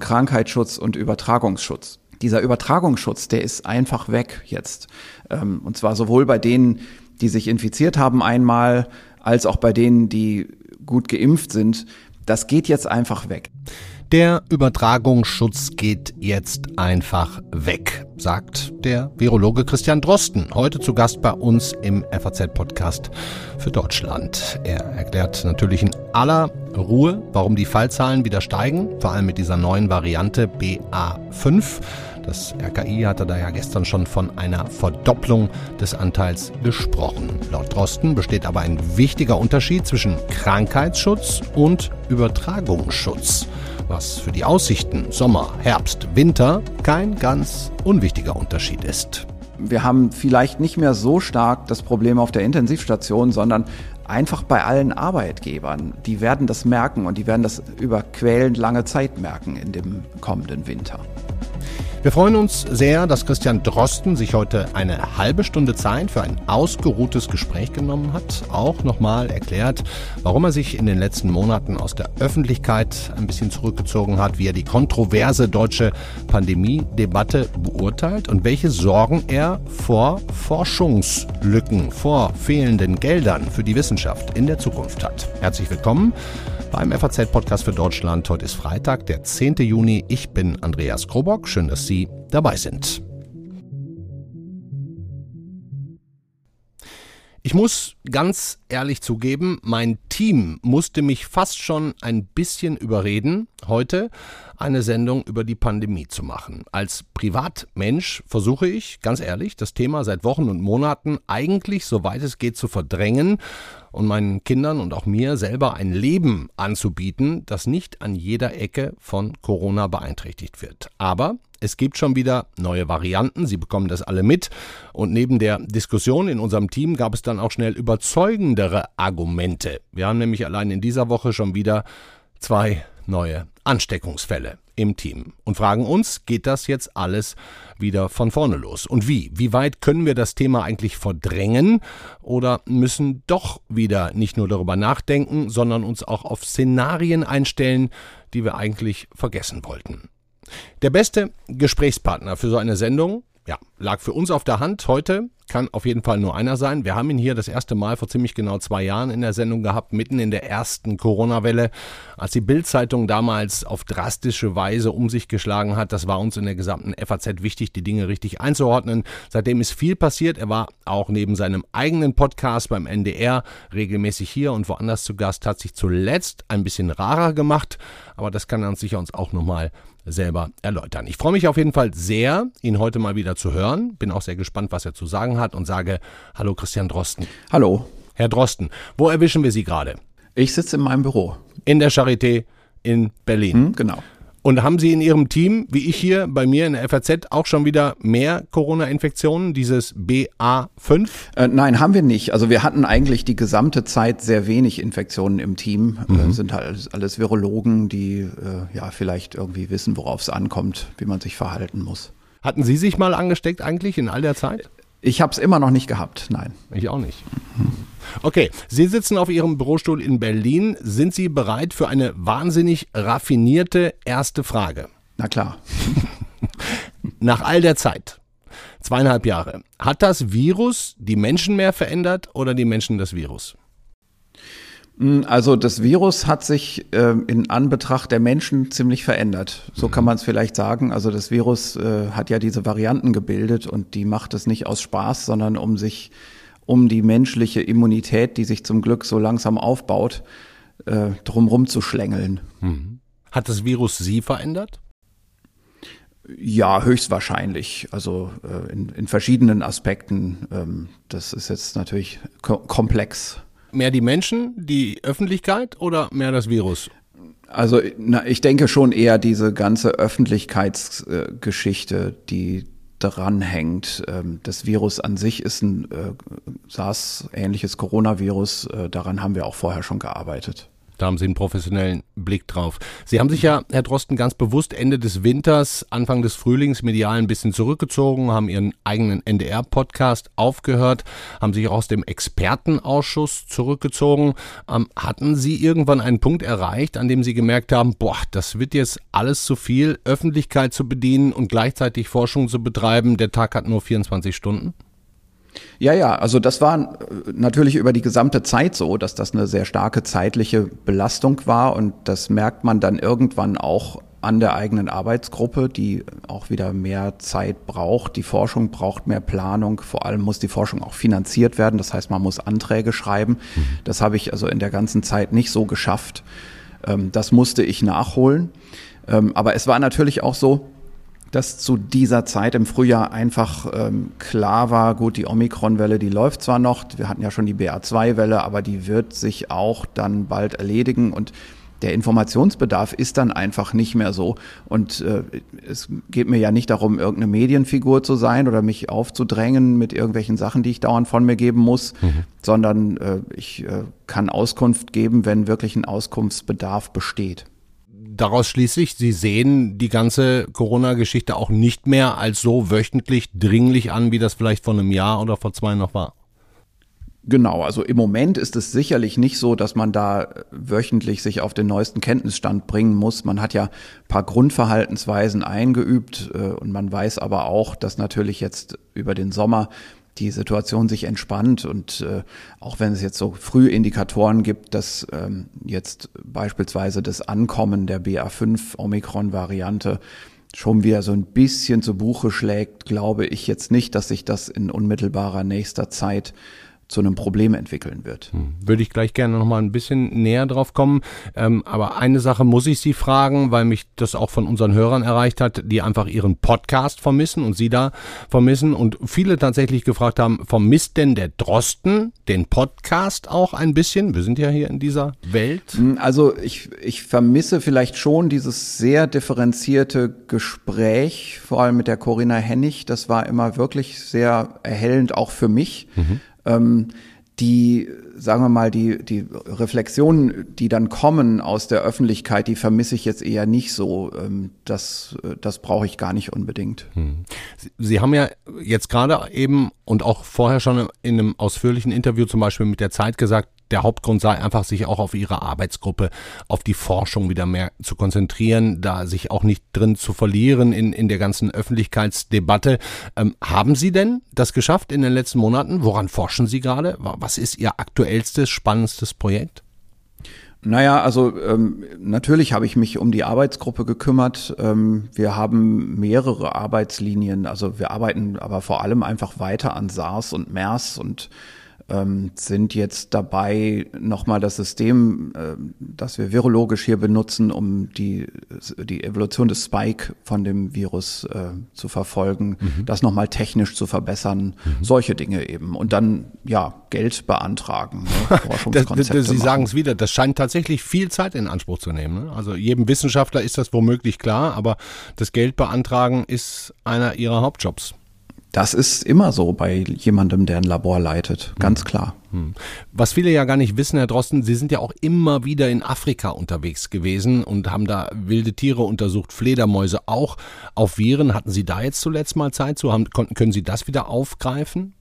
Krankheitsschutz und Übertragungsschutz. Dieser Übertragungsschutz, der ist einfach weg jetzt. Ähm, und zwar sowohl bei denen, die sich infiziert haben einmal, als auch bei denen, die gut geimpft sind. Das geht jetzt einfach weg. Der Übertragungsschutz geht jetzt einfach weg, sagt der Virologe Christian Drosten, heute zu Gast bei uns im FAZ-Podcast für Deutschland. Er erklärt natürlich in aller Ruhe, warum die Fallzahlen wieder steigen, vor allem mit dieser neuen Variante BA5. Das RKI hatte da ja gestern schon von einer Verdopplung des Anteils gesprochen. Laut Drosten besteht aber ein wichtiger Unterschied zwischen Krankheitsschutz und Übertragungsschutz, was für die Aussichten Sommer, Herbst, Winter kein ganz unwichtiger Unterschied ist. Wir haben vielleicht nicht mehr so stark das Problem auf der Intensivstation, sondern einfach bei allen Arbeitgebern. Die werden das merken und die werden das über quälend lange Zeit merken in dem kommenden Winter. Wir freuen uns sehr, dass Christian Drosten sich heute eine halbe Stunde Zeit für ein ausgeruhtes Gespräch genommen hat. Auch nochmal erklärt, warum er sich in den letzten Monaten aus der Öffentlichkeit ein bisschen zurückgezogen hat, wie er die kontroverse deutsche Pandemie-Debatte beurteilt und welche Sorgen er vor Forschungslücken, vor fehlenden Geldern für die Wissenschaft in der Zukunft hat. Herzlich willkommen beim FAZ-Podcast für Deutschland. Heute ist Freitag, der 10. Juni. Ich bin Andreas Krobock. Schön, dass Sie dabei sind. Ich muss ganz ehrlich zugeben, mein Team musste mich fast schon ein bisschen überreden, heute eine Sendung über die Pandemie zu machen. Als Privatmensch versuche ich, ganz ehrlich, das Thema seit Wochen und Monaten eigentlich, soweit es geht, zu verdrängen und meinen Kindern und auch mir selber ein Leben anzubieten, das nicht an jeder Ecke von Corona beeinträchtigt wird. Aber es gibt schon wieder neue Varianten, Sie bekommen das alle mit. Und neben der Diskussion in unserem Team gab es dann auch schnell überzeugendere Argumente. Wir haben nämlich allein in dieser Woche schon wieder zwei neue Ansteckungsfälle im Team und fragen uns, geht das jetzt alles wieder von vorne los? Und wie? Wie weit können wir das Thema eigentlich verdrängen oder müssen doch wieder nicht nur darüber nachdenken, sondern uns auch auf Szenarien einstellen, die wir eigentlich vergessen wollten? Der beste Gesprächspartner für so eine Sendung ja, lag für uns auf der Hand heute. Kann auf jeden Fall nur einer sein. Wir haben ihn hier das erste Mal vor ziemlich genau zwei Jahren in der Sendung gehabt, mitten in der ersten Corona-Welle, als die Bild-Zeitung damals auf drastische Weise um sich geschlagen hat. Das war uns in der gesamten FAZ wichtig, die Dinge richtig einzuordnen. Seitdem ist viel passiert. Er war auch neben seinem eigenen Podcast beim NDR regelmäßig hier und woanders zu Gast, hat sich zuletzt ein bisschen rarer gemacht, aber das kann er uns sicher uns auch nochmal selber erläutern. Ich freue mich auf jeden Fall sehr, ihn heute mal wieder zu hören. Bin auch sehr gespannt, was er zu sagen hat und sage Hallo Christian Drosten. Hallo. Herr Drosten, wo erwischen wir Sie gerade? Ich sitze in meinem Büro. In der Charité in Berlin. Hm, genau. Und haben Sie in Ihrem Team, wie ich hier bei mir in der FAZ, auch schon wieder mehr Corona-Infektionen, dieses BA5? Äh, nein, haben wir nicht. Also wir hatten eigentlich die gesamte Zeit sehr wenig Infektionen im Team. Mhm. Äh, sind halt alles, alles Virologen, die äh, ja vielleicht irgendwie wissen, worauf es ankommt, wie man sich verhalten muss. Hatten Sie sich mal angesteckt eigentlich in all der Zeit? Ich habe es immer noch nicht gehabt, nein. Ich auch nicht. Okay, Sie sitzen auf Ihrem Bürostuhl in Berlin. Sind Sie bereit für eine wahnsinnig raffinierte erste Frage? Na klar. Nach all der Zeit, zweieinhalb Jahre, hat das Virus die Menschen mehr verändert oder die Menschen das Virus? Hm, also das Virus hat sich äh, in Anbetracht der Menschen ziemlich verändert. So kann man es vielleicht sagen. Also das Virus äh, hat ja diese Varianten gebildet und die macht es nicht aus Spaß, sondern um sich um die menschliche Immunität, die sich zum Glück so langsam aufbaut, äh, drumrum zu schlängeln. Mhm. Hat das Virus Sie verändert? Ja, höchstwahrscheinlich. Also äh, in, in verschiedenen Aspekten. Ähm, das ist jetzt natürlich ko komplex. Mehr die Menschen, die Öffentlichkeit oder mehr das Virus? Also na, ich denke schon eher diese ganze Öffentlichkeitsgeschichte, die dranhängt. Ähm, das Virus an sich ist ein äh, SARS-ähnliches Coronavirus. Äh, daran haben wir auch vorher schon gearbeitet. Da haben Sie einen professionellen Blick drauf. Sie haben sich ja, Herr Drosten, ganz bewusst Ende des Winters, Anfang des Frühlings medial ein bisschen zurückgezogen, haben Ihren eigenen NDR-Podcast aufgehört, haben sich auch aus dem Expertenausschuss zurückgezogen. Ähm, hatten Sie irgendwann einen Punkt erreicht, an dem Sie gemerkt haben, boah, das wird jetzt alles zu viel, Öffentlichkeit zu bedienen und gleichzeitig Forschung zu betreiben, der Tag hat nur 24 Stunden? Ja, ja, also das war äh, natürlich über die gesamte Zeit so, dass das eine sehr starke zeitliche Belastung war und das merkt man dann irgendwann auch an der eigenen Arbeitsgruppe, die auch wieder mehr Zeit braucht. Die Forschung braucht mehr Planung. Vor allem muss die Forschung auch finanziert werden. Das heißt, man muss Anträge schreiben. Das habe ich also in der ganzen Zeit nicht so geschafft. Ähm, das musste ich nachholen. Ähm, aber es war natürlich auch so, dass zu dieser Zeit im Frühjahr einfach ähm, klar war, gut, die Omikron-Welle, die läuft zwar noch, wir hatten ja schon die BA2-Welle, aber die wird sich auch dann bald erledigen und der Informationsbedarf ist dann einfach nicht mehr so. Und äh, es geht mir ja nicht darum, irgendeine Medienfigur zu sein oder mich aufzudrängen mit irgendwelchen Sachen, die ich dauernd von mir geben muss, mhm. sondern äh, ich äh, kann Auskunft geben, wenn wirklich ein Auskunftsbedarf besteht daraus schließe ich, Sie sehen die ganze Corona-Geschichte auch nicht mehr als so wöchentlich dringlich an, wie das vielleicht vor einem Jahr oder vor zwei noch war. Genau, also im Moment ist es sicherlich nicht so, dass man da wöchentlich sich auf den neuesten Kenntnisstand bringen muss. Man hat ja paar Grundverhaltensweisen eingeübt äh, und man weiß aber auch, dass natürlich jetzt über den Sommer die Situation sich entspannt und äh, auch wenn es jetzt so Frühindikatoren gibt, dass ähm, jetzt beispielsweise das Ankommen der BA5 Omikron-Variante schon wieder so ein bisschen zu Buche schlägt, glaube ich jetzt nicht, dass sich das in unmittelbarer nächster Zeit zu einem Problem entwickeln wird. Hm. Würde ich gleich gerne noch mal ein bisschen näher drauf kommen. Ähm, aber eine Sache muss ich Sie fragen, weil mich das auch von unseren Hörern erreicht hat, die einfach Ihren Podcast vermissen und Sie da vermissen und viele tatsächlich gefragt haben, vermisst denn der Drosten den Podcast auch ein bisschen? Wir sind ja hier in dieser Welt. Hm, also ich, ich vermisse vielleicht schon dieses sehr differenzierte Gespräch, vor allem mit der Corinna Hennig. Das war immer wirklich sehr erhellend, auch für mich. Mhm ähm, die, sagen wir mal, die, die Reflexionen, die dann kommen aus der Öffentlichkeit, die vermisse ich jetzt eher nicht so. Ähm, das, das brauche ich gar nicht unbedingt. Hm. Sie haben ja jetzt gerade eben und auch vorher schon in einem ausführlichen Interview zum Beispiel mit der Zeit gesagt, der Hauptgrund sei einfach, sich auch auf ihre Arbeitsgruppe, auf die Forschung wieder mehr zu konzentrieren, da sich auch nicht drin zu verlieren in, in der ganzen Öffentlichkeitsdebatte. Ähm, haben Sie denn das geschafft in den letzten Monaten? Woran forschen Sie gerade? Was ist Ihr aktuellstes, spannendstes Projekt? Naja, also ähm, natürlich habe ich mich um die Arbeitsgruppe gekümmert. Ähm, wir haben mehrere Arbeitslinien. Also wir arbeiten aber vor allem einfach weiter an SARS und MERS und ähm, sind jetzt dabei, nochmal das System, äh, das wir virologisch hier benutzen, um die, die Evolution des Spike von dem Virus äh, zu verfolgen, mhm. das nochmal technisch zu verbessern, mhm. solche Dinge eben. Und dann, ja, Geld beantragen. Ne? Forschungskonzepte Sie sagen es wieder, das scheint tatsächlich viel Zeit in Anspruch zu nehmen. Ne? Also jedem Wissenschaftler ist das womöglich klar, aber das Geld beantragen ist einer Ihrer Hauptjobs. Das ist immer so bei jemandem, der ein Labor leitet, ganz hm. klar. Hm. Was viele ja gar nicht wissen, Herr Drosten, Sie sind ja auch immer wieder in Afrika unterwegs gewesen und haben da wilde Tiere untersucht, Fledermäuse auch auf Viren. Hatten Sie da jetzt zuletzt mal Zeit zu? Haben, können Sie das wieder aufgreifen?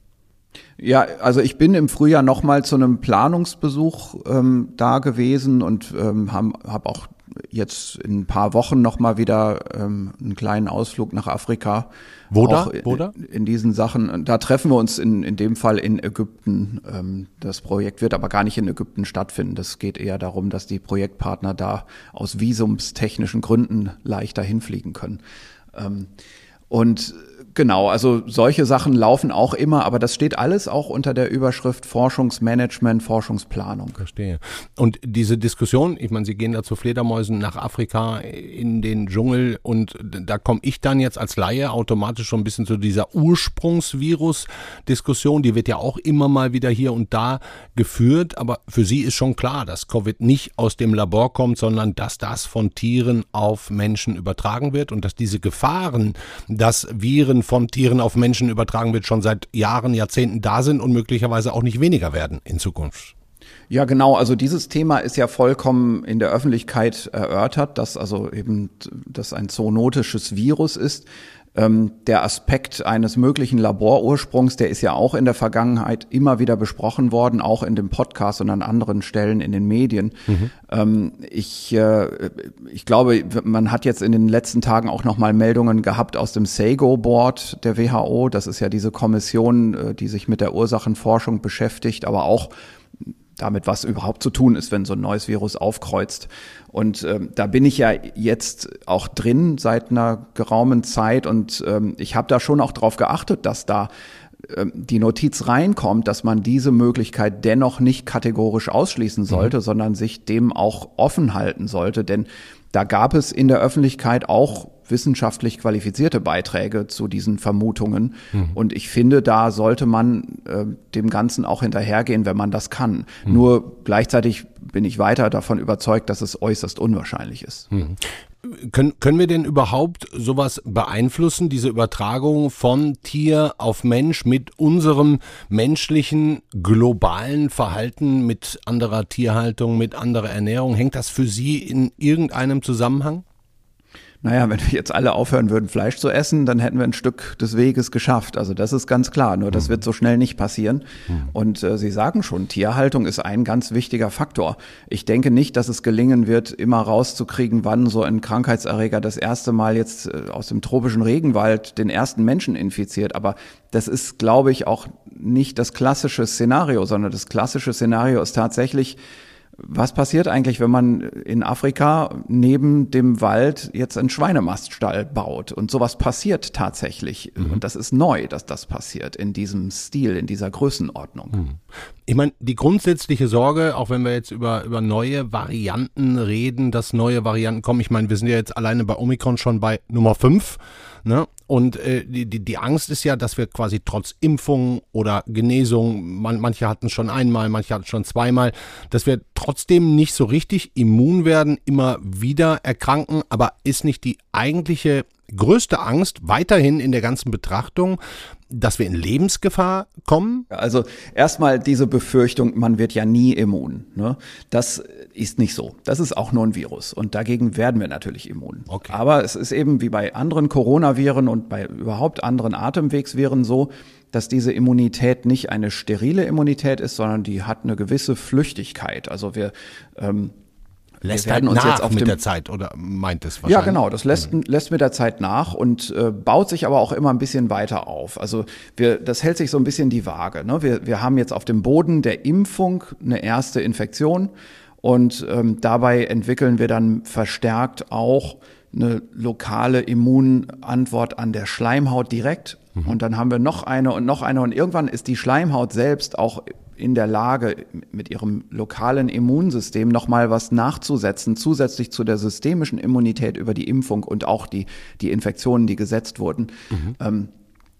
Ja, also ich bin im Frühjahr noch mal zu einem Planungsbesuch ähm, da gewesen und ähm, habe hab auch jetzt in ein paar Wochen noch mal wieder ähm, einen kleinen Ausflug nach Afrika. Wo da? Wo da? In, in diesen Sachen. Da treffen wir uns in, in dem Fall in Ägypten. Ähm, das Projekt wird aber gar nicht in Ägypten stattfinden. Das geht eher darum, dass die Projektpartner da aus visumstechnischen Gründen leichter hinfliegen können. Ähm, und Genau, also solche Sachen laufen auch immer, aber das steht alles auch unter der Überschrift Forschungsmanagement, Forschungsplanung. Verstehe. Und diese Diskussion, ich meine, Sie gehen da zu Fledermäusen nach Afrika in den Dschungel und da komme ich dann jetzt als Laie automatisch schon ein bisschen zu dieser Ursprungsvirus-Diskussion, die wird ja auch immer mal wieder hier und da geführt, aber für Sie ist schon klar, dass Covid nicht aus dem Labor kommt, sondern dass das von Tieren auf Menschen übertragen wird und dass diese Gefahren, dass Viren von Tieren auf Menschen übertragen wird, schon seit Jahren, Jahrzehnten da sind und möglicherweise auch nicht weniger werden in Zukunft. Ja, genau. Also dieses Thema ist ja vollkommen in der Öffentlichkeit erörtert, dass also eben das ein zoonotisches Virus ist. Ähm, der Aspekt eines möglichen Laborursprungs, der ist ja auch in der Vergangenheit immer wieder besprochen worden, auch in dem Podcast und an anderen Stellen in den Medien. Mhm. Ähm, ich, äh, ich glaube, man hat jetzt in den letzten Tagen auch nochmal Meldungen gehabt aus dem SAGO-Board der WHO. Das ist ja diese Kommission, äh, die sich mit der Ursachenforschung beschäftigt, aber auch damit, was überhaupt zu tun ist, wenn so ein neues Virus aufkreuzt. Und ähm, da bin ich ja jetzt auch drin seit einer geraumen Zeit und ähm, ich habe da schon auch darauf geachtet, dass da ähm, die Notiz reinkommt, dass man diese Möglichkeit dennoch nicht kategorisch ausschließen sollte, mhm. sondern sich dem auch offen halten sollte. Denn da gab es in der Öffentlichkeit auch wissenschaftlich qualifizierte Beiträge zu diesen Vermutungen. Mhm. Und ich finde, da sollte man äh, dem Ganzen auch hinterhergehen, wenn man das kann. Mhm. Nur gleichzeitig bin ich weiter davon überzeugt, dass es äußerst unwahrscheinlich ist. Mhm. Können, können wir denn überhaupt sowas beeinflussen, diese Übertragung von Tier auf Mensch mit unserem menschlichen globalen Verhalten, mit anderer Tierhaltung, mit anderer Ernährung? Hängt das für Sie in irgendeinem Zusammenhang? Naja, wenn wir jetzt alle aufhören würden, Fleisch zu essen, dann hätten wir ein Stück des Weges geschafft. Also das ist ganz klar. Nur das mhm. wird so schnell nicht passieren. Mhm. Und äh, Sie sagen schon, Tierhaltung ist ein ganz wichtiger Faktor. Ich denke nicht, dass es gelingen wird, immer rauszukriegen, wann so ein Krankheitserreger das erste Mal jetzt äh, aus dem tropischen Regenwald den ersten Menschen infiziert. Aber das ist, glaube ich, auch nicht das klassische Szenario, sondern das klassische Szenario ist tatsächlich, was passiert eigentlich, wenn man in Afrika neben dem Wald jetzt einen Schweinemaststall baut? Und sowas passiert tatsächlich. Mhm. Und das ist neu, dass das passiert in diesem Stil, in dieser Größenordnung. Mhm. Ich meine, die grundsätzliche Sorge, auch wenn wir jetzt über, über neue Varianten reden, dass neue Varianten kommen. Ich meine, wir sind ja jetzt alleine bei Omikron schon bei Nummer 5. Ne? Und äh, die, die, die Angst ist ja, dass wir quasi trotz Impfung oder Genesung, man, manche hatten schon einmal, manche hatten schon zweimal, dass wir trotzdem nicht so richtig immun werden, immer wieder erkranken. Aber ist nicht die eigentliche größte Angst weiterhin in der ganzen Betrachtung, dass wir in Lebensgefahr kommen? Also erstmal diese Befürchtung, man wird ja nie immun. Ne? Das ist nicht so. Das ist auch nur ein Virus und dagegen werden wir natürlich immun. Okay. Aber es ist eben wie bei anderen Coronaviren und bei überhaupt anderen Atemwegsviren so, dass diese Immunität nicht eine sterile Immunität ist, sondern die hat eine gewisse Flüchtigkeit. Also wir ähm, lässt wir halt uns jetzt auf mit der Zeit oder meint es wahrscheinlich? Ja, genau, das lässt, mhm. lässt mit der Zeit nach und äh, baut sich aber auch immer ein bisschen weiter auf. Also wir, das hält sich so ein bisschen die Waage. Ne? Wir, wir haben jetzt auf dem Boden der Impfung eine erste Infektion und ähm, dabei entwickeln wir dann verstärkt auch eine lokale Immunantwort an der Schleimhaut direkt. Mhm. Und dann haben wir noch eine und noch eine und irgendwann ist die Schleimhaut selbst auch in der Lage, mit ihrem lokalen Immunsystem nochmal was nachzusetzen, zusätzlich zu der systemischen Immunität über die Impfung und auch die, die Infektionen, die gesetzt wurden. Mhm. Ähm,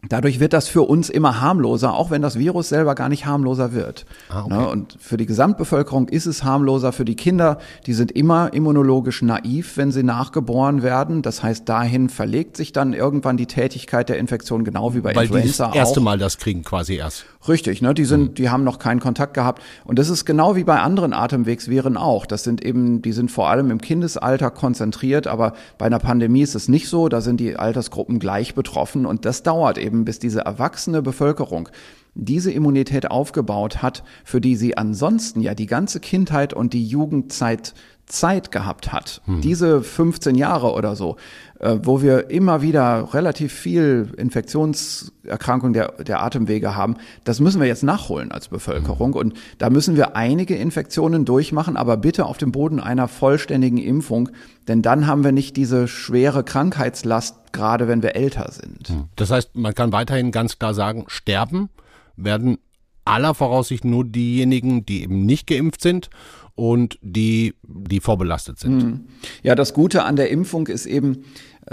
Dadurch wird das für uns immer harmloser, auch wenn das Virus selber gar nicht harmloser wird. Ah, okay. Ne, und für die Gesamtbevölkerung ist es harmloser. Für die Kinder, die sind immer immunologisch naiv, wenn sie nachgeboren werden. Das heißt, dahin verlegt sich dann irgendwann die Tätigkeit der Infektion, genau wie bei Weil Influenza auch. Weil die das erste Mal das kriegen quasi erst. Richtig, ne? Die sind, mhm. die haben noch keinen Kontakt gehabt. Und das ist genau wie bei anderen Atemwegsviren auch. Das sind eben, die sind vor allem im Kindesalter konzentriert, aber bei einer Pandemie ist es nicht so. Da sind die Altersgruppen gleich betroffen und das dauert eben, bis diese erwachsene Bevölkerung diese Immunität aufgebaut hat, für die sie ansonsten ja die ganze Kindheit und die Jugendzeit Zeit gehabt hat, hm. diese 15 Jahre oder so, äh, wo wir immer wieder relativ viel Infektionserkrankung der, der Atemwege haben, das müssen wir jetzt nachholen als Bevölkerung. Hm. Und da müssen wir einige Infektionen durchmachen, aber bitte auf dem Boden einer vollständigen Impfung, denn dann haben wir nicht diese schwere Krankheitslast, gerade wenn wir älter sind. Hm. Das heißt, man kann weiterhin ganz klar sagen, sterben werden aller Voraussicht nur diejenigen, die eben nicht geimpft sind und die, die vorbelastet sind. Hm. Ja, das Gute an der Impfung ist eben,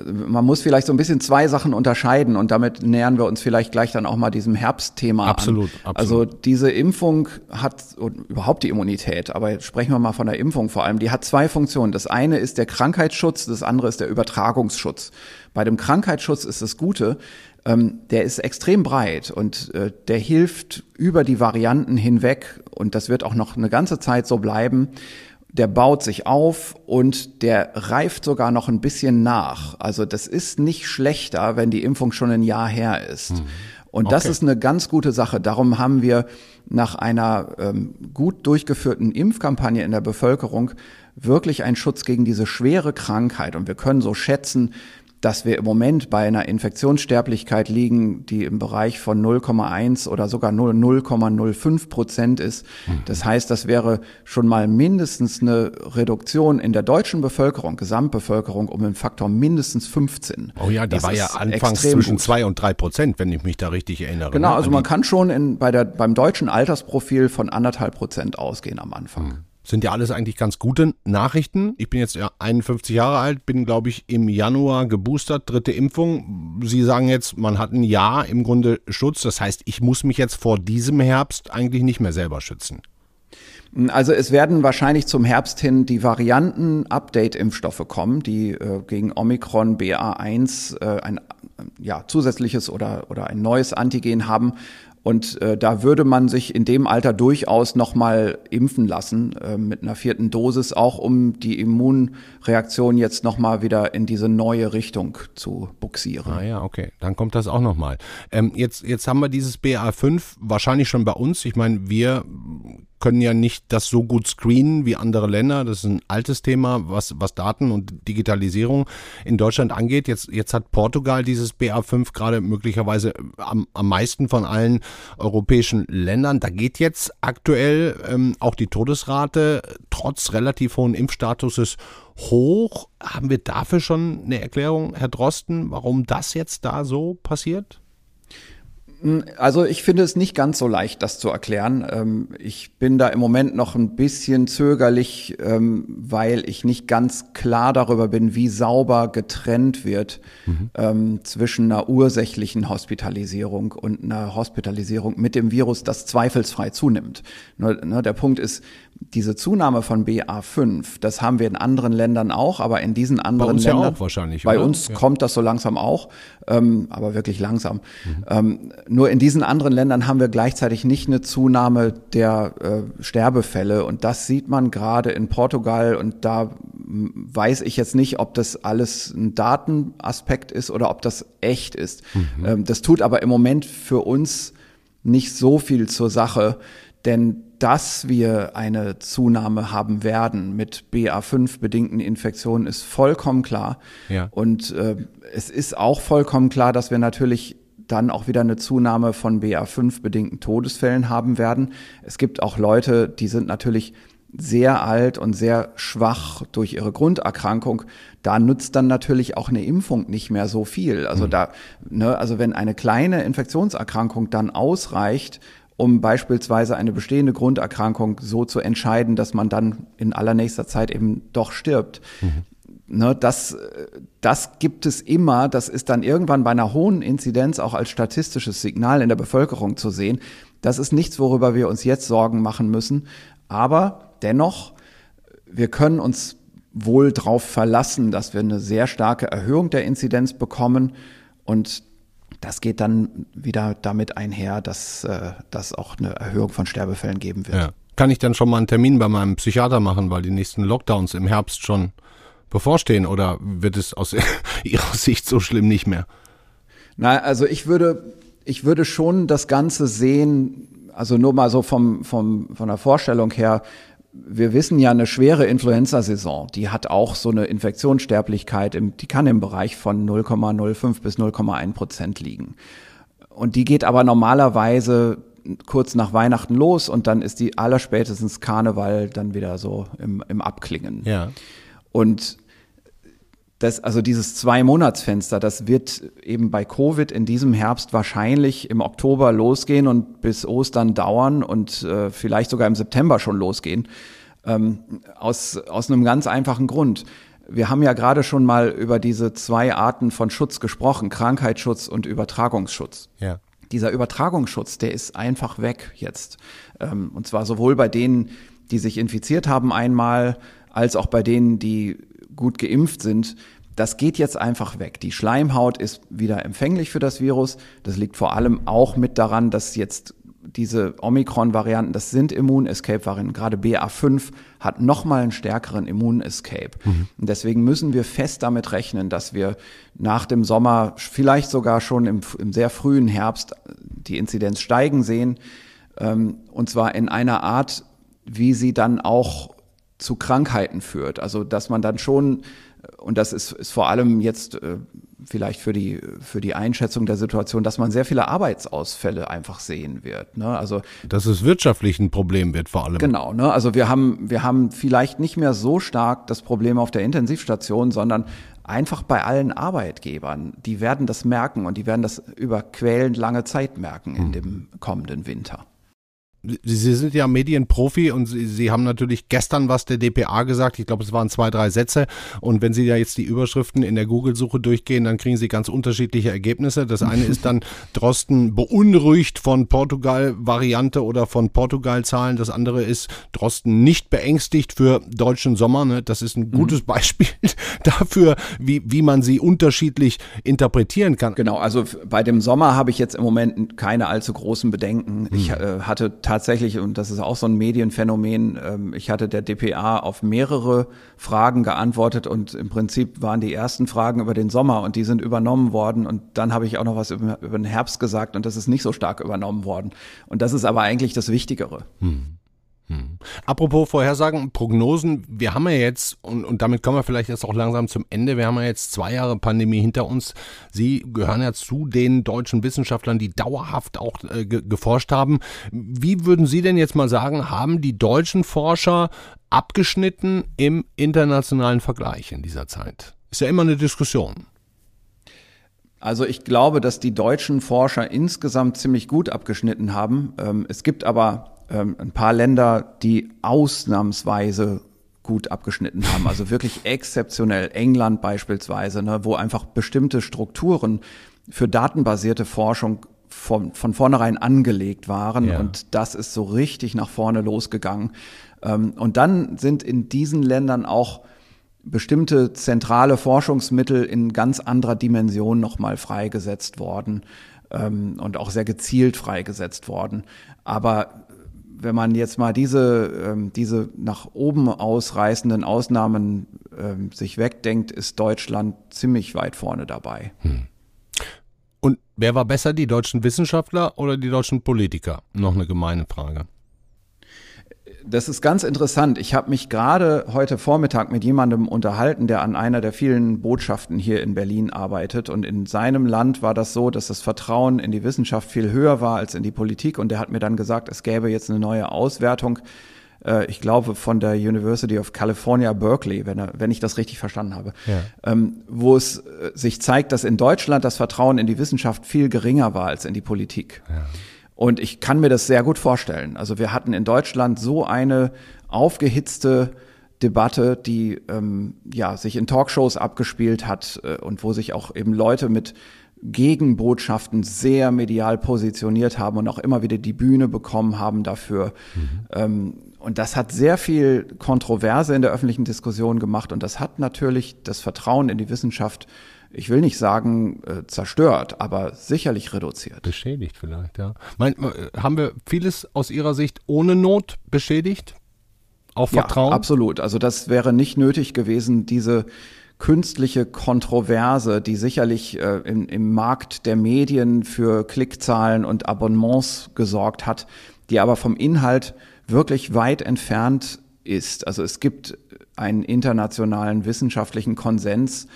man muss vielleicht so ein bisschen zwei Sachen unterscheiden und damit nähern wir uns vielleicht gleich dann auch mal diesem Herbstthema absolut, an. Absolut. Also diese Impfung hat und überhaupt die Immunität, aber sprechen wir mal von der Impfung vor allem, die hat zwei Funktionen. Das eine ist der Krankheitsschutz, das andere ist der Übertragungsschutz. Bei dem Krankheitsschutz ist das Gute, ähm, der ist extrem breit und äh, der hilft über die Varianten hinweg und das wird auch noch eine ganze Zeit so bleiben. Der baut sich auf und der reift sogar noch ein bisschen nach. Also das ist nicht schlechter, wenn die Impfung schon ein Jahr her ist. Mhm. Und okay. das ist eine ganz gute Sache. Darum haben wir nach einer ähm, gut durchgeführten Impfkampagne in der Bevölkerung wirklich einen Schutz gegen diese schwere Krankheit. Und wir können so schätzen, dass wir im Moment bei einer Infektionssterblichkeit liegen, die im Bereich von 0,1 oder sogar 0,05 Prozent ist. Mhm. Das heißt, das wäre schon mal mindestens eine Reduktion in der deutschen Bevölkerung, Gesamtbevölkerung, um einen Faktor mindestens 15. Oh ja, die das war ja anfangs zwischen gut. zwei und drei Prozent, wenn ich mich da richtig erinnere. Genau, ne? also man kann schon in, bei der, beim deutschen Altersprofil von anderthalb Prozent ausgehen am Anfang. Mhm sind ja alles eigentlich ganz gute Nachrichten. Ich bin jetzt ja 51 Jahre alt, bin, glaube ich, im Januar geboostert, dritte Impfung. Sie sagen jetzt, man hat ein Jahr im Grunde Schutz. Das heißt, ich muss mich jetzt vor diesem Herbst eigentlich nicht mehr selber schützen. Also es werden wahrscheinlich zum Herbst hin die Varianten-Update-Impfstoffe kommen, die äh, gegen Omikron BA1 äh, ein ja, zusätzliches oder, oder ein neues Antigen haben, und äh, da würde man sich in dem Alter durchaus nochmal impfen lassen äh, mit einer vierten Dosis, auch um die Immunreaktion jetzt nochmal wieder in diese neue Richtung zu buxieren. Ah ja, okay, dann kommt das auch nochmal. Ähm, jetzt, jetzt haben wir dieses BA5 wahrscheinlich schon bei uns. Ich meine, wir können ja nicht das so gut screenen wie andere Länder. Das ist ein altes Thema, was, was Daten und Digitalisierung in Deutschland angeht. Jetzt, jetzt hat Portugal dieses BA5 gerade möglicherweise am, am meisten von allen europäischen Ländern. Da geht jetzt aktuell ähm, auch die Todesrate trotz relativ hohen Impfstatuses hoch. Haben wir dafür schon eine Erklärung, Herr Drosten, warum das jetzt da so passiert? Also ich finde es nicht ganz so leicht, das zu erklären. Ähm, ich bin da im Moment noch ein bisschen zögerlich, ähm, weil ich nicht ganz klar darüber bin, wie sauber getrennt wird mhm. Ähm, zwischen einer ursächlichen Hospitalisierung und einer Hospitalisierung mit dem Virus, das zweifelsfrei zunimmt. Ne, der Punkt ist, diese Zunahme von BA5, das haben wir in anderen Ländern auch, aber in diesen anderen bei Ländern. Ja auch wahrscheinlich. Bei oder? uns ja. kommt das so langsam auch, ähm, aber wirklich langsam. Mhm. Ähm, nur in diesen anderen Ländern haben wir gleichzeitig nicht eine Zunahme der äh, Sterbefälle und das sieht man gerade in Portugal und da weiß ich jetzt nicht, ob das alles ein Datenaspekt ist oder ob das echt ist. Mhm. Ähm, das tut aber im Moment für uns nicht so viel zur Sache, denn dass wir eine Zunahme haben werden mit BA5 bedingten Infektionen ist vollkommen klar. Ja. Und äh, es ist auch vollkommen klar, dass wir natürlich dann auch wieder eine Zunahme von BA5 bedingten Todesfällen haben werden. Es gibt auch Leute, die sind natürlich sehr alt und sehr schwach durch ihre Grunderkrankung, da nützt dann natürlich auch eine Impfung nicht mehr so viel. Also mhm. da, ne, also wenn eine kleine Infektionserkrankung dann ausreicht, um beispielsweise eine bestehende Grunderkrankung so zu entscheiden, dass man dann in allernächster Zeit eben doch stirbt. Mhm. Ne, das, das gibt es immer. Das ist dann irgendwann bei einer hohen Inzidenz auch als statistisches Signal in der Bevölkerung zu sehen. Das ist nichts, worüber wir uns jetzt Sorgen machen müssen. Aber dennoch, wir können uns wohl darauf verlassen, dass wir eine sehr starke Erhöhung der Inzidenz bekommen. Und das geht dann wieder damit einher, dass äh, das auch eine Erhöhung von Sterbefällen geben wird. Ja. Kann ich dann schon mal einen Termin bei meinem Psychiater machen, weil die nächsten Lockdowns im Herbst schon bevorstehen oder wird es aus Ihrer Sicht so schlimm nicht mehr? Na, also ich würde, ich würde schon das Ganze sehen, also nur mal so vom, vom, von der Vorstellung her, wir wissen ja, eine schwere Influenza-Saison, die hat auch so eine Infektionssterblichkeit, im, die kann im Bereich von 0,05 bis 0,1 Prozent liegen. Und die geht aber normalerweise kurz nach Weihnachten los und dann ist die allerspätestens Karneval dann wieder so im, im Abklingen. Ja. Und das, also dieses Zwei-Monats-Fenster, das wird eben bei Covid in diesem Herbst wahrscheinlich im Oktober losgehen und bis Ostern dauern und äh, vielleicht sogar im September schon losgehen. Ähm, aus, aus einem ganz einfachen Grund. Wir haben ja gerade schon mal über diese zwei Arten von Schutz gesprochen, Krankheitsschutz und Übertragungsschutz. Ja. Dieser Übertragungsschutz, der ist einfach weg jetzt. Ähm, und zwar sowohl bei denen, die sich infiziert haben einmal, als auch bei denen, die gut geimpft sind, Das geht jetzt einfach weg. Die Schleimhaut ist wieder empfänglich für das Virus. Das liegt vor allem auch mit daran, dass jetzt diese Omikron-Varianten, das sind Immun-Escape-Varianten. Gerade BA5 hat nochmal einen stärkeren Immun-Escape. Mhm. Und deswegen müssen wir fest damit rechnen, dass wir nach dem Sommer, vielleicht sogar schon im, im sehr frühen Herbst, die Inzidenz steigen sehen. Ähm, und zwar in einer Art, wie sie dann auch zu Krankheiten führt. Also, dass man dann schon und das ist, ist vor allem jetzt äh, vielleicht für die, für die Einschätzung der Situation, dass man sehr viele Arbeitsausfälle einfach sehen wird. Ne? Also, dass es wirtschaftlich ein Problem wird vor allem. Genau, ne? also wir haben, wir haben vielleicht nicht mehr so stark das Problem auf der Intensivstation, sondern einfach bei allen Arbeitgebern. Die werden das merken und die werden das über quälend lange Zeit merken in hm. dem kommenden Winter. Sie sind ja Medienprofi und Sie, Sie haben natürlich gestern was der DPA gesagt. Ich glaube, es waren zwei, drei Sätze. Und wenn Sie ja jetzt die Überschriften in der Google-Suche durchgehen, dann kriegen Sie ganz unterschiedliche Ergebnisse. Das eine ist dann Drosten beunruhigt von Portugal-Variante oder von Portugal-Zahlen. Das andere ist Drosten nicht beängstigt für deutschen Sommer. Ne? Das ist ein mhm. gutes Beispiel dafür, wie, wie man sie unterschiedlich interpretieren kann. Genau, also bei dem Sommer habe ich jetzt im Moment keine allzu großen Bedenken. Ich mhm. äh, hatte tatsächlich, und das ist auch so ein Medienphänomen, ähm, ich hatte der DPA auf mehrere Fragen geantwortet und im Prinzip waren die ersten Fragen über den Sommer und die sind übernommen worden und dann habe ich auch noch was über, den Herbst gesagt und das ist nicht so stark übernommen worden. Und das ist aber eigentlich das Wichtigere. Hm. Hm. Apropos Vorhersagen, Prognosen, wir haben ja jetzt, und, und damit kommen wir vielleicht jetzt auch langsam zum Ende, wir haben ja jetzt zwei Jahre Pandemie hinter uns. Sie gehören ja zu den deutschen Wissenschaftlern, die dauerhaft auch äh, geforscht haben. Wie würden Sie denn jetzt mal sagen, haben die deutschen Forscher abgeschnitten im internationalen Vergleich in dieser Zeit? Ist ja immer eine Diskussion. Also ich glaube, dass die deutschen Forscher insgesamt ziemlich gut abgeschnitten haben. Ähm, es gibt aber ähm, ein paar Länder, die ausnahmsweise gut abgeschnitten haben, also wirklich exzeptionell. England beispielsweise, ne, wo einfach bestimmte Strukturen für datenbasierte Forschung von, von vornherein angelegt waren ja. und das ist so richtig nach vorne losgegangen. Ähm, und dann sind in diesen Ländern auch bestimmte zentrale Forschungsmittel in ganz anderer Dimension nochmal freigesetzt worden ähm, und auch sehr gezielt freigesetzt worden. Aber wenn man jetzt mal diese, ähm, diese nach oben ausreißenden Ausnahmen ähm, sich wegdenkt, ist Deutschland ziemlich weit vorne dabei. Hm. Und wer war besser, die deutschen Wissenschaftler oder die deutschen Politiker? Noch eine gemeine Frage das ist ganz interessant. Ich habe mich gerade heute Vormittag mit jemandem unterhalten, der an einer der vielen Botschaften hier in Berlin arbeitet. Und in seinem Land war das so, dass das Vertrauen in die Wissenschaft viel höher war als in die Politik. Und der hat mir dann gesagt, es gäbe jetzt eine neue Auswertung. Äh, ich glaube von der University of California, Berkeley, wenn, er, wenn ich das richtig verstanden habe, ja. ähm, wo es äh, sich zeigt, dass in Deutschland das Vertrauen in die Wissenschaft viel geringer war als in die Politik. Ja. Und ich kann mir das sehr gut vorstellen. Also wir hatten in Deutschland so eine aufgehitzte Debatte, die ähm, ja sich in Talkshows abgespielt hat äh, und wo sich auch eben Leute mit Gegenbotschaften sehr medial positioniert haben und auch immer wieder die Bühne bekommen haben dafür. Mhm. Ähm, und das hat sehr viel Kontroverse in der öffentlichen Diskussion gemacht und das hat natürlich das Vertrauen in die Wissenschaft ich will nicht sagen äh, zerstört, aber sicherlich reduziert. Beschädigt vielleicht, ja. Mein, äh, haben wir vieles aus Ihrer Sicht ohne Not beschädigt? Auch Vertrauen? Ja, absolut. Also das wäre nicht nötig gewesen, diese künstliche Kontroverse, die sicherlich äh, im, im Markt der Medien für Klickzahlen und Abonnements gesorgt hat, die aber vom Inhalt wirklich weit entfernt ist. Also es gibt einen internationalen wissenschaftlichen Konsens,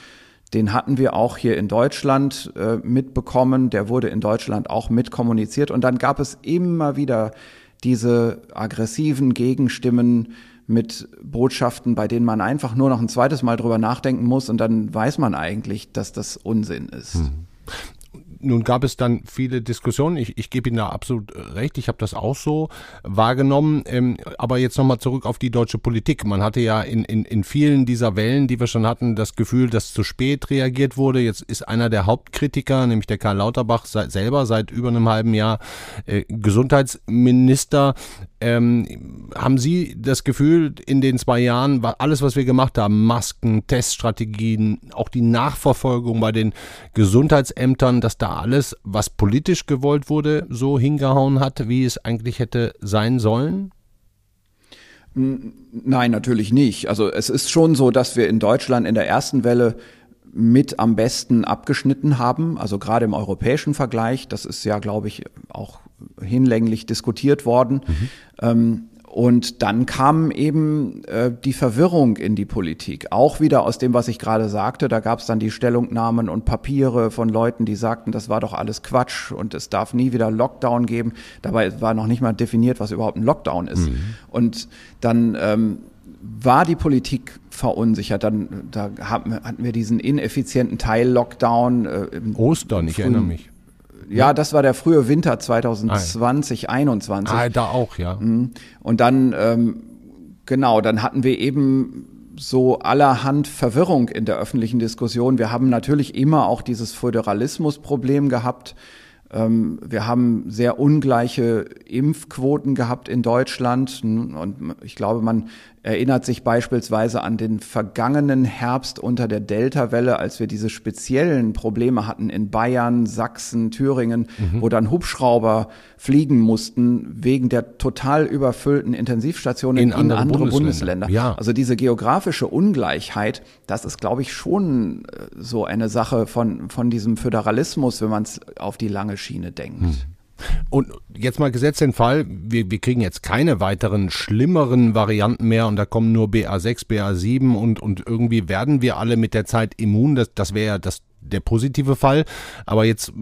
den hatten wir auch hier in Deutschland äh, mitbekommen. Der wurde in Deutschland auch mitkommuniziert. Und dann gab es immer wieder diese aggressiven Gegenstimmen mit Botschaften, bei denen man einfach nur noch ein zweites Mal drüber nachdenken muss und dann weiß man eigentlich, dass das Unsinn ist. Hm nun gab es dann viele Diskussionen. Ich, ich gebe Ihnen da absolut recht. Ich habe das auch so wahrgenommen. Ähm, aber jetzt nochmal zurück auf die deutsche Politik. Man hatte ja in, in, in vielen dieser Wellen, die wir schon hatten, das Gefühl, dass zu spät reagiert wurde. Jetzt ist einer der Hauptkritiker, nämlich der Karl Lauterbach, seit, selber seit über einem halben Jahr äh, Gesundheitsminister. Ähm, haben Sie das Gefühl, in den zwei Jahren, alles, was wir gemacht haben, Masken, Teststrategien, auch die Nachverfolgung bei den Gesundheitsämtern, dass da alles, was politisch gewollt wurde, so hingehauen hat, wie es eigentlich hätte sein sollen? Nein, natürlich nicht. Also es ist schon so, dass wir in Deutschland in der ersten Welle mit am besten abgeschnitten haben, also gerade im europäischen Vergleich. Das ist ja, glaube ich, auch hinlänglich diskutiert worden. Mhm. Ähm, und dann kam eben äh, die Verwirrung in die Politik. Auch wieder aus dem, was ich gerade sagte. Da gab es dann die Stellungnahmen und Papiere von Leuten, die sagten, das war doch alles Quatsch und es darf nie wieder Lockdown geben. Dabei war noch nicht mal definiert, was überhaupt ein Lockdown ist. Mhm. Und dann ähm, war die Politik verunsichert. Dann da hatten wir diesen ineffizienten Teil-Lockdown. Äh, Ostern, ich erinnere mich. Ja, das war der frühe Winter 2020, ah, 21. Ah, da auch, ja. Mhm. Und dann, ähm, genau, dann hatten wir eben so allerhand Verwirrung in der öffentlichen Diskussion. Wir haben natürlich immer auch dieses Föderalismusproblem gehabt. Ähm, wir haben sehr ungleiche Impfquoten gehabt in Deutschland und ich glaube, man erinnert sich beispielsweise an den vergangenen Herbst unter der Delta-Welle, als wir diese speziellen Probleme hatten in Bayern, Sachsen, Thüringen, mhm. wo dann Hubschrauber fliegen mussten wegen der total überfüllten Intensivstationen in, in andere, andere Bundesländer. Bundesländer. Ja. Also diese geografische Ungleichheit, das ist, glaube ich, schon äh, so eine Sache von, von diesem Föderalismus, wenn man es auf die lange Schiene denkt. Mhm. Und jetzt mal gesetzt den Fall, wir, wir kriegen jetzt keine weiteren schlimmeren Varianten mehr und da kommen nur BA6, BA7 und, und irgendwie werden wir alle mit der Zeit immun. Das, das wäre ja das der positive Fall. Aber jetzt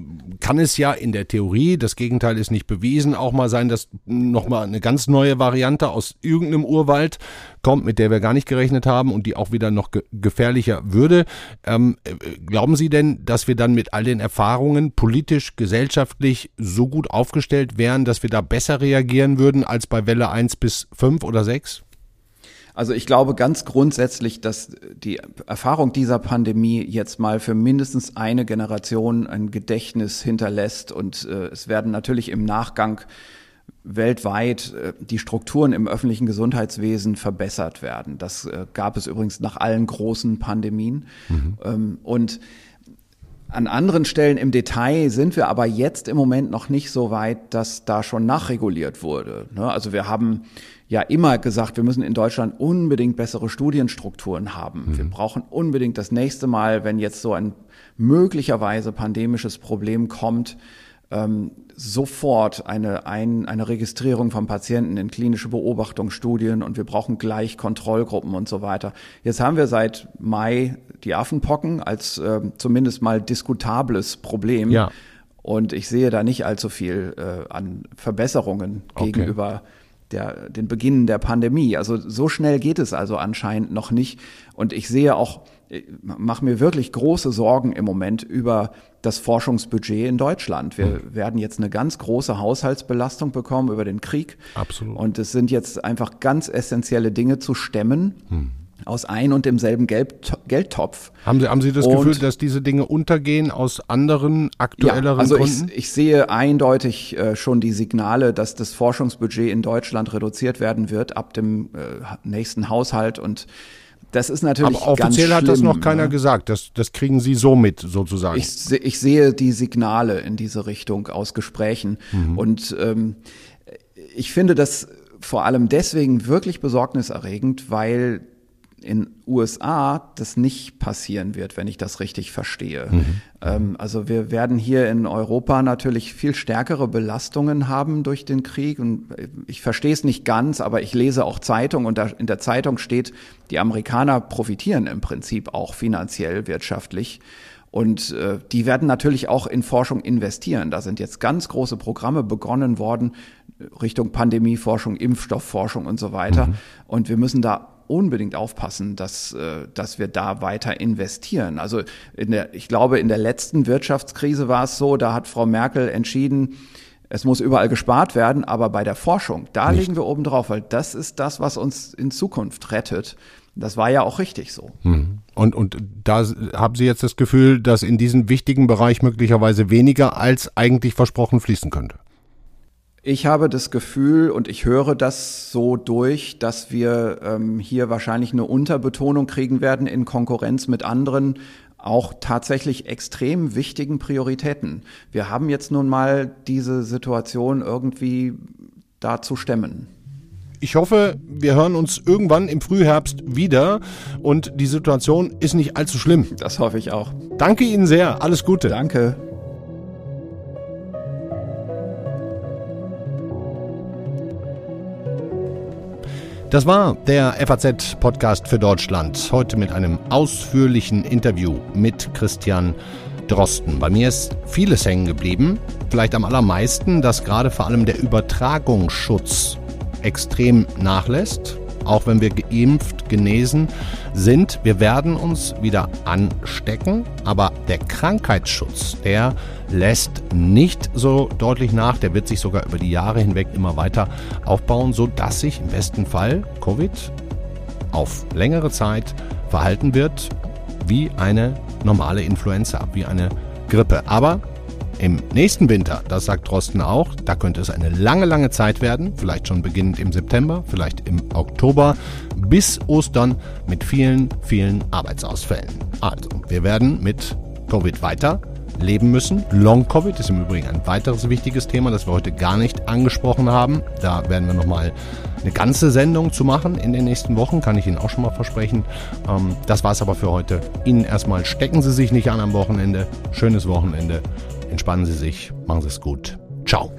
kann es ja in der Theorie, das Gegenteil ist nicht bewiesen, auch mal sein, dass nochmal eine ganz neue Variante aus irgendeinem Urwald kommt, mit der wir gar nicht gerechnet haben und die auch wieder noch ge gefährlicher würde. Ähm, äh, glauben Sie denn, dass wir dann mit all den Erfahrungen politisch, gesellschaftlich so gut aufgestellt wären, dass wir da besser reagieren würden als bei Welle 1 bis 5 oder 6? Also ich glaube ganz grundsätzlich, dass die Erfahrung dieser Pandemie jetzt mal für mindestens eine Generation ein Gedächtnis hinterlässt und äh, es werden natürlich im Nachgang weltweit äh, die Strukturen im öffentlichen Gesundheitswesen verbessert werden. Das äh, gab es übrigens nach allen großen Pandemien. Mhm. Ähm, und an anderen Stellen im Detail sind wir aber jetzt im Moment noch nicht so weit, dass da schon nachreguliert wurde. Ne? Also wir haben ja immer gesagt, wir müssen in Deutschland unbedingt bessere Studienstrukturen haben. Mhm. Wir brauchen unbedingt das nächste Mal, wenn jetzt so ein möglicherweise pandemisches Problem kommt, ähm, sofort eine, ein, eine Registrierung von Patienten in klinische Beobachtungsstudien und wir brauchen gleich Kontrollgruppen und so weiter. Jetzt haben wir seit Mai die Affenpocken als äh, zumindest mal diskutables Problem. Ja. Und ich sehe da nicht allzu viel äh, an Verbesserungen okay. gegenüber der, den Beginn der Pandemie. Also so schnell geht es also anscheinend noch nicht. Und ich sehe auch, mache mir wirklich große Sorgen im Moment über das Forschungsbudget in Deutschland. Wir mhm. werden jetzt eine ganz große Haushaltsbelastung bekommen über den Krieg. Absolut. Und es sind jetzt einfach ganz essentielle Dinge zu stemmen. Mhm aus ein und demselben Geld, Geldtopf. Haben Sie, haben Sie das und, Gefühl, dass diese Dinge untergehen aus anderen aktuelleren ja, also Gründen? Ich, ich sehe eindeutig äh, schon die Signale, dass das Forschungsbudget in Deutschland reduziert werden wird ab dem äh, nächsten Haushalt und das ist natürlich Aber offiziell ganz hat das noch keiner ne? gesagt. Das, das kriegen Sie so mit, sozusagen. Ich, ich sehe die Signale in diese Richtung aus Gesprächen. Mhm. Und ähm, ich finde das vor allem deswegen wirklich besorgniserregend, weil in USA das nicht passieren wird, wenn ich das richtig verstehe. Mhm. Ähm, also wir werden hier in Europa natürlich viel stärkere Belastungen haben durch den Krieg. Und ich verstehe es nicht ganz, aber ich lese auch Zeitung und da in der Zeitung steht, die Amerikaner profitieren im Prinzip auch finanziell, wirtschaftlich. Und äh, die werden natürlich auch in Forschung investieren. Da sind jetzt ganz große Programme begonnen worden Richtung Pandemieforschung, Impfstoffforschung und so weiter. Mhm. Und wir müssen da unbedingt aufpassen, dass, äh, dass wir da weiter investieren. Also in der, ich glaube, in der letzten Wirtschaftskrise war es so, da hat Frau Merkel entschieden, es muss überall gespart werden, aber bei der Forschung, da Nicht. legen wir oben drauf, weil das ist das, was uns in Zukunft rettet. Das war ja auch richtig so. Hm. Und, und da haben Sie jetzt das Gefühl, dass in diesem wichtigen Bereich möglicherweise weniger als eigentlich versprochen fließen könnte? Ich habe das Gefühl und ich höre das so durch, dass wir ähm, hier wahrscheinlich eine Unterbetonung kriegen werden in Konkurrenz mit anderen auch tatsächlich extrem wichtigen Prioritäten. Wir haben jetzt nun mal diese Situation irgendwie da zu stemmen. Ich hoffe, wir hören uns irgendwann im Frühherbst wieder und die Situation ist nicht allzu schlimm. Das hoffe ich auch. Danke Ihnen sehr. Alles Gute. Danke. Das war der FAZ-Podcast für Deutschland. Heute mit einem ausführlichen Interview mit Christian Drosten. Bei mir ist vieles hängen geblieben. Vielleicht am allermeisten, dass gerade vor allem der Übertragungsschutz extrem nachlässt auch wenn wir geimpft, genesen sind. Wir werden uns wieder anstecken, aber der Krankheitsschutz, der lässt nicht so deutlich nach. Der wird sich sogar über die Jahre hinweg immer weiter aufbauen, sodass sich im besten Fall Covid auf längere Zeit verhalten wird wie eine normale Influenza, wie eine Grippe. Aber im nächsten Winter, das sagt Drosten auch, da könnte es eine lange, lange Zeit werden, vielleicht schon beginnend im September, vielleicht im Oktober, bis Ostern mit vielen, vielen Arbeitsausfällen. Also, wir werden mit Covid weiter leben müssen. Long-Covid ist im Übrigen ein weiteres wichtiges Thema, das wir heute gar nicht angesprochen haben. Da werden wir nochmal eine ganze Sendung zu machen in den nächsten Wochen, kann ich Ihnen auch schon mal versprechen. Ähm, das war es aber für heute. Ihnen erstmal stecken Sie sich nicht an am Wochenende. Schönes Wochenende Entspannen Sie sich, machen Sie es gut. Ciao.